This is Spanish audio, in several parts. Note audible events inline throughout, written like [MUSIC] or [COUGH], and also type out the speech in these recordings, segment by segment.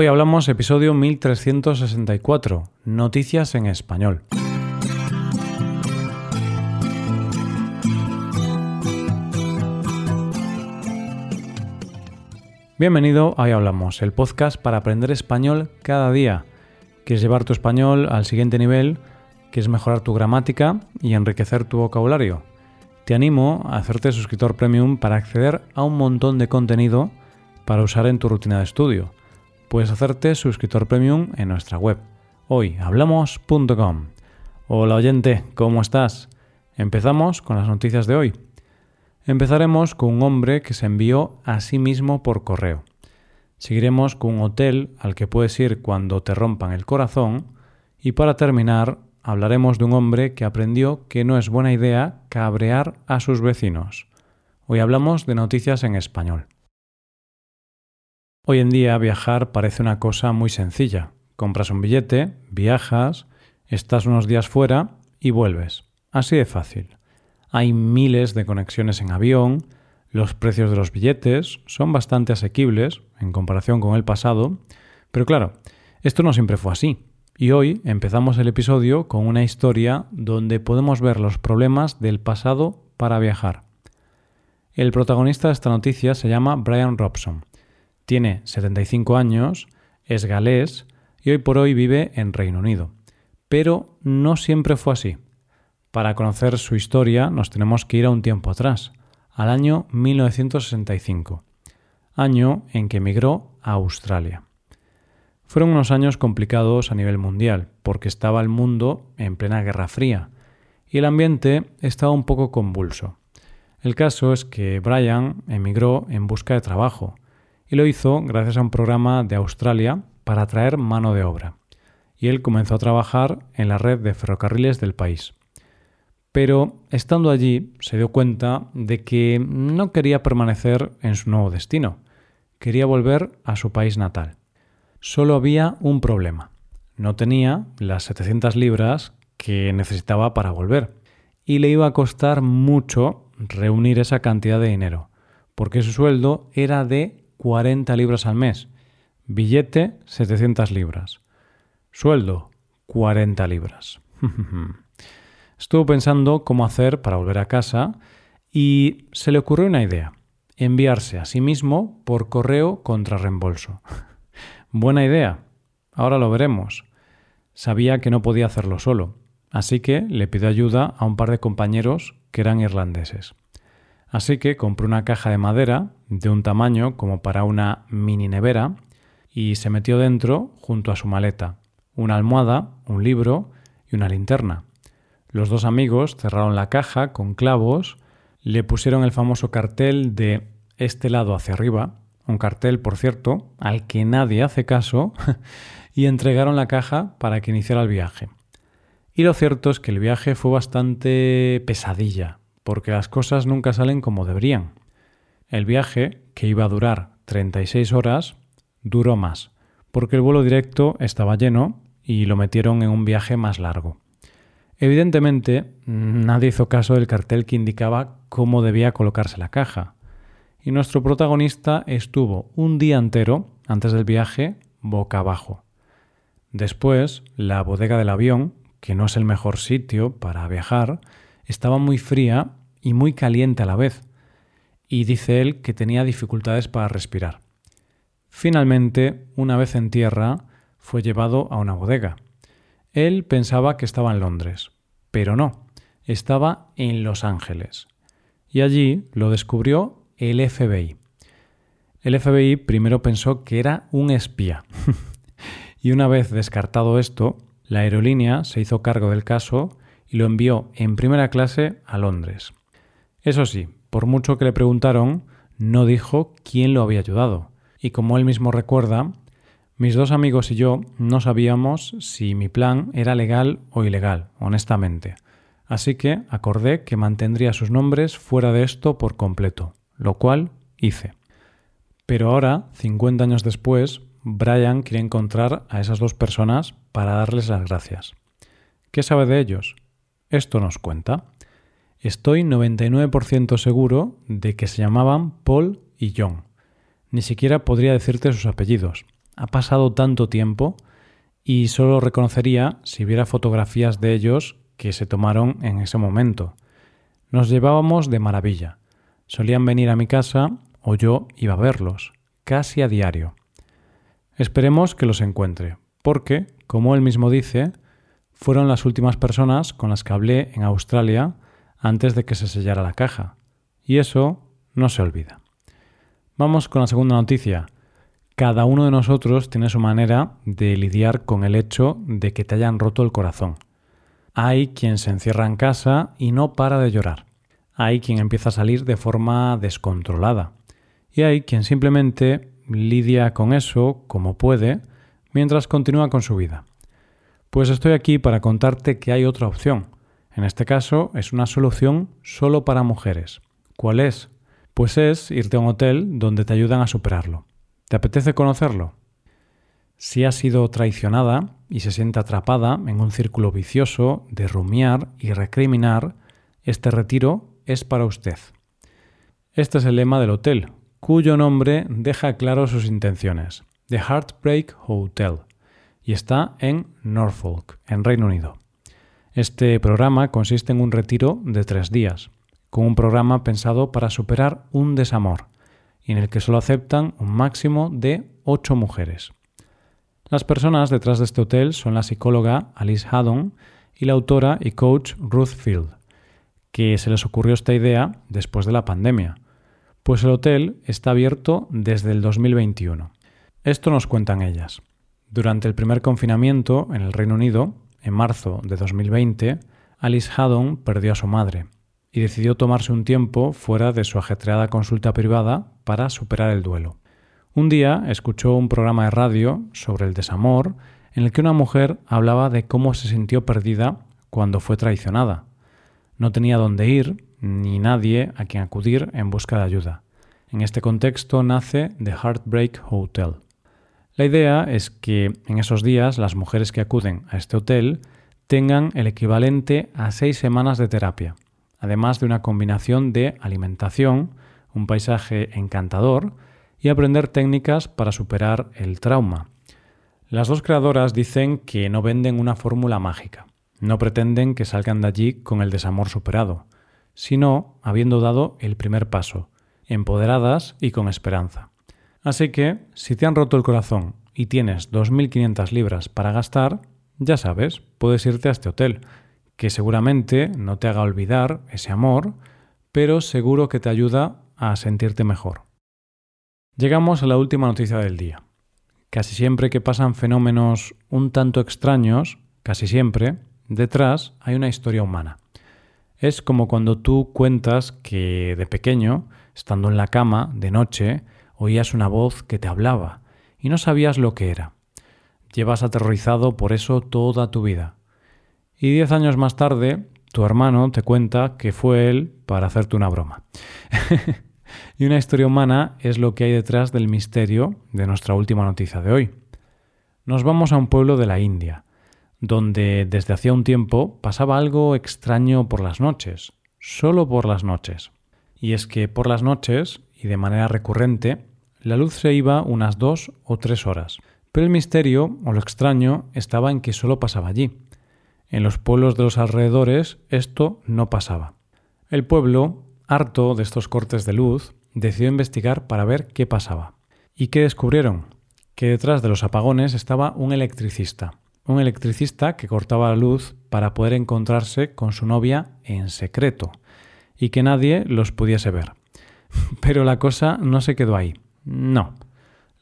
Hoy hablamos episodio 1364, Noticias en Español. Bienvenido a Hoy Hablamos, el podcast para aprender español cada día. ¿Quieres llevar tu español al siguiente nivel? ¿Quieres mejorar tu gramática y enriquecer tu vocabulario? Te animo a hacerte suscriptor premium para acceder a un montón de contenido para usar en tu rutina de estudio. Puedes hacerte suscriptor premium en nuestra web, hoyhablamos.com. Hola oyente, ¿cómo estás? Empezamos con las noticias de hoy. Empezaremos con un hombre que se envió a sí mismo por correo. Seguiremos con un hotel al que puedes ir cuando te rompan el corazón. Y para terminar, hablaremos de un hombre que aprendió que no es buena idea cabrear a sus vecinos. Hoy hablamos de noticias en español. Hoy en día viajar parece una cosa muy sencilla. Compras un billete, viajas, estás unos días fuera y vuelves. Así de fácil. Hay miles de conexiones en avión, los precios de los billetes son bastante asequibles en comparación con el pasado, pero claro, esto no siempre fue así. Y hoy empezamos el episodio con una historia donde podemos ver los problemas del pasado para viajar. El protagonista de esta noticia se llama Brian Robson. Tiene 75 años, es galés y hoy por hoy vive en Reino Unido. Pero no siempre fue así. Para conocer su historia nos tenemos que ir a un tiempo atrás, al año 1965, año en que emigró a Australia. Fueron unos años complicados a nivel mundial, porque estaba el mundo en plena Guerra Fría y el ambiente estaba un poco convulso. El caso es que Brian emigró en busca de trabajo y lo hizo gracias a un programa de Australia para atraer mano de obra. Y él comenzó a trabajar en la red de ferrocarriles del país pero estando allí se dio cuenta de que no quería permanecer en su nuevo destino, quería volver a su país natal. Solo había un problema, no tenía las 700 libras que necesitaba para volver, y le iba a costar mucho reunir esa cantidad de dinero, porque su sueldo era de 40 libras al mes, billete 700 libras, sueldo 40 libras. [LAUGHS] Estuvo pensando cómo hacer para volver a casa y se le ocurrió una idea, enviarse a sí mismo por correo contra reembolso. [LAUGHS] Buena idea, ahora lo veremos. Sabía que no podía hacerlo solo, así que le pidió ayuda a un par de compañeros que eran irlandeses. Así que compró una caja de madera de un tamaño como para una mini nevera y se metió dentro junto a su maleta, una almohada, un libro y una linterna. Los dos amigos cerraron la caja con clavos, le pusieron el famoso cartel de este lado hacia arriba, un cartel, por cierto, al que nadie hace caso, [LAUGHS] y entregaron la caja para que iniciara el viaje. Y lo cierto es que el viaje fue bastante pesadilla, porque las cosas nunca salen como deberían. El viaje, que iba a durar 36 horas, duró más, porque el vuelo directo estaba lleno y lo metieron en un viaje más largo. Evidentemente, nadie hizo caso del cartel que indicaba cómo debía colocarse la caja. Y nuestro protagonista estuvo un día entero, antes del viaje, boca abajo. Después, la bodega del avión, que no es el mejor sitio para viajar, estaba muy fría y muy caliente a la vez, y dice él que tenía dificultades para respirar. Finalmente, una vez en tierra, fue llevado a una bodega. Él pensaba que estaba en Londres, pero no, estaba en Los Ángeles. Y allí lo descubrió el FBI. El FBI primero pensó que era un espía. [LAUGHS] y una vez descartado esto, la aerolínea se hizo cargo del caso y lo envió en primera clase a Londres. Eso sí, por mucho que le preguntaron, no dijo quién lo había ayudado. Y como él mismo recuerda, mis dos amigos y yo no sabíamos si mi plan era legal o ilegal, honestamente. Así que acordé que mantendría sus nombres fuera de esto por completo, lo cual hice. Pero ahora, 50 años después, Brian quiere encontrar a esas dos personas para darles las gracias. ¿Qué sabe de ellos? Esto nos cuenta. Estoy 99% seguro de que se llamaban Paul y John. Ni siquiera podría decirte sus apellidos, ha pasado tanto tiempo y solo reconocería si viera fotografías de ellos que se tomaron en ese momento. Nos llevábamos de maravilla. Solían venir a mi casa o yo iba a verlos, casi a diario. Esperemos que los encuentre, porque, como él mismo dice, fueron las últimas personas con las que hablé en Australia antes de que se sellara la caja. Y eso no se olvida. Vamos con la segunda noticia. Cada uno de nosotros tiene su manera de lidiar con el hecho de que te hayan roto el corazón. Hay quien se encierra en casa y no para de llorar. Hay quien empieza a salir de forma descontrolada. Y hay quien simplemente lidia con eso como puede mientras continúa con su vida. Pues estoy aquí para contarte que hay otra opción. En este caso es una solución solo para mujeres. ¿Cuál es? Pues es irte a un hotel donde te ayudan a superarlo. ¿Te apetece conocerlo? Si ha sido traicionada y se siente atrapada en un círculo vicioso de rumiar y recriminar, este retiro es para usted. Este es el lema del hotel, cuyo nombre deja claro sus intenciones, The Heartbreak Hotel, y está en Norfolk, en Reino Unido. Este programa consiste en un retiro de tres días con un programa pensado para superar un desamor y en el que solo aceptan un máximo de ocho mujeres. Las personas detrás de este hotel son la psicóloga Alice Haddon y la autora y coach Ruth Field, que se les ocurrió esta idea después de la pandemia, pues el hotel está abierto desde el 2021. Esto nos cuentan ellas. Durante el primer confinamiento en el Reino Unido, en marzo de 2020, Alice Haddon perdió a su madre y decidió tomarse un tiempo fuera de su ajetreada consulta privada para superar el duelo. Un día escuchó un programa de radio sobre el desamor en el que una mujer hablaba de cómo se sintió perdida cuando fue traicionada. No tenía dónde ir ni nadie a quien acudir en busca de ayuda. En este contexto nace The Heartbreak Hotel. La idea es que en esos días las mujeres que acuden a este hotel tengan el equivalente a seis semanas de terapia además de una combinación de alimentación, un paisaje encantador y aprender técnicas para superar el trauma. Las dos creadoras dicen que no venden una fórmula mágica, no pretenden que salgan de allí con el desamor superado, sino habiendo dado el primer paso, empoderadas y con esperanza. Así que, si te han roto el corazón y tienes 2.500 libras para gastar, ya sabes, puedes irte a este hotel que seguramente no te haga olvidar ese amor, pero seguro que te ayuda a sentirte mejor. Llegamos a la última noticia del día. Casi siempre que pasan fenómenos un tanto extraños, casi siempre, detrás hay una historia humana. Es como cuando tú cuentas que de pequeño, estando en la cama, de noche, oías una voz que te hablaba y no sabías lo que era. Llevas aterrorizado por eso toda tu vida. Y diez años más tarde, tu hermano te cuenta que fue él para hacerte una broma. [LAUGHS] y una historia humana es lo que hay detrás del misterio de nuestra última noticia de hoy. Nos vamos a un pueblo de la India, donde desde hacía un tiempo pasaba algo extraño por las noches, solo por las noches. Y es que por las noches, y de manera recurrente, la luz se iba unas dos o tres horas. Pero el misterio o lo extraño estaba en que solo pasaba allí. En los pueblos de los alrededores esto no pasaba. El pueblo, harto de estos cortes de luz, decidió investigar para ver qué pasaba. ¿Y qué descubrieron? Que detrás de los apagones estaba un electricista. Un electricista que cortaba la luz para poder encontrarse con su novia en secreto y que nadie los pudiese ver. [LAUGHS] Pero la cosa no se quedó ahí. No.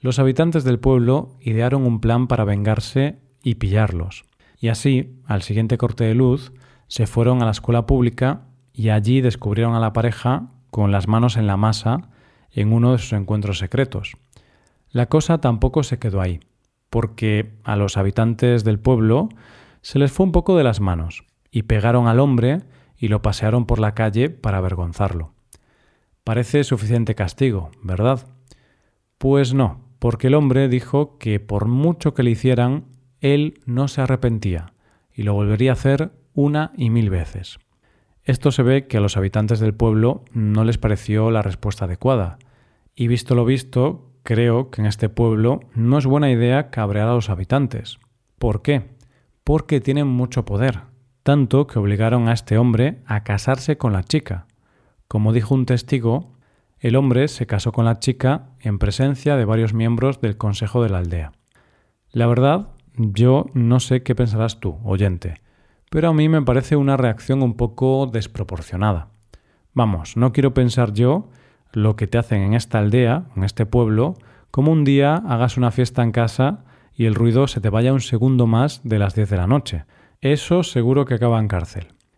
Los habitantes del pueblo idearon un plan para vengarse y pillarlos. Y así, al siguiente corte de luz, se fueron a la escuela pública y allí descubrieron a la pareja con las manos en la masa en uno de sus encuentros secretos. La cosa tampoco se quedó ahí, porque a los habitantes del pueblo se les fue un poco de las manos y pegaron al hombre y lo pasearon por la calle para avergonzarlo. Parece suficiente castigo, ¿verdad? Pues no, porque el hombre dijo que por mucho que le hicieran, él no se arrepentía y lo volvería a hacer una y mil veces. Esto se ve que a los habitantes del pueblo no les pareció la respuesta adecuada, y visto lo visto, creo que en este pueblo no es buena idea cabrear a los habitantes. ¿Por qué? Porque tienen mucho poder, tanto que obligaron a este hombre a casarse con la chica. Como dijo un testigo, el hombre se casó con la chica en presencia de varios miembros del Consejo de la Aldea. La verdad, yo no sé qué pensarás tú, oyente, pero a mí me parece una reacción un poco desproporcionada. Vamos, no quiero pensar yo lo que te hacen en esta aldea, en este pueblo, como un día hagas una fiesta en casa y el ruido se te vaya un segundo más de las 10 de la noche. Eso seguro que acaba en cárcel.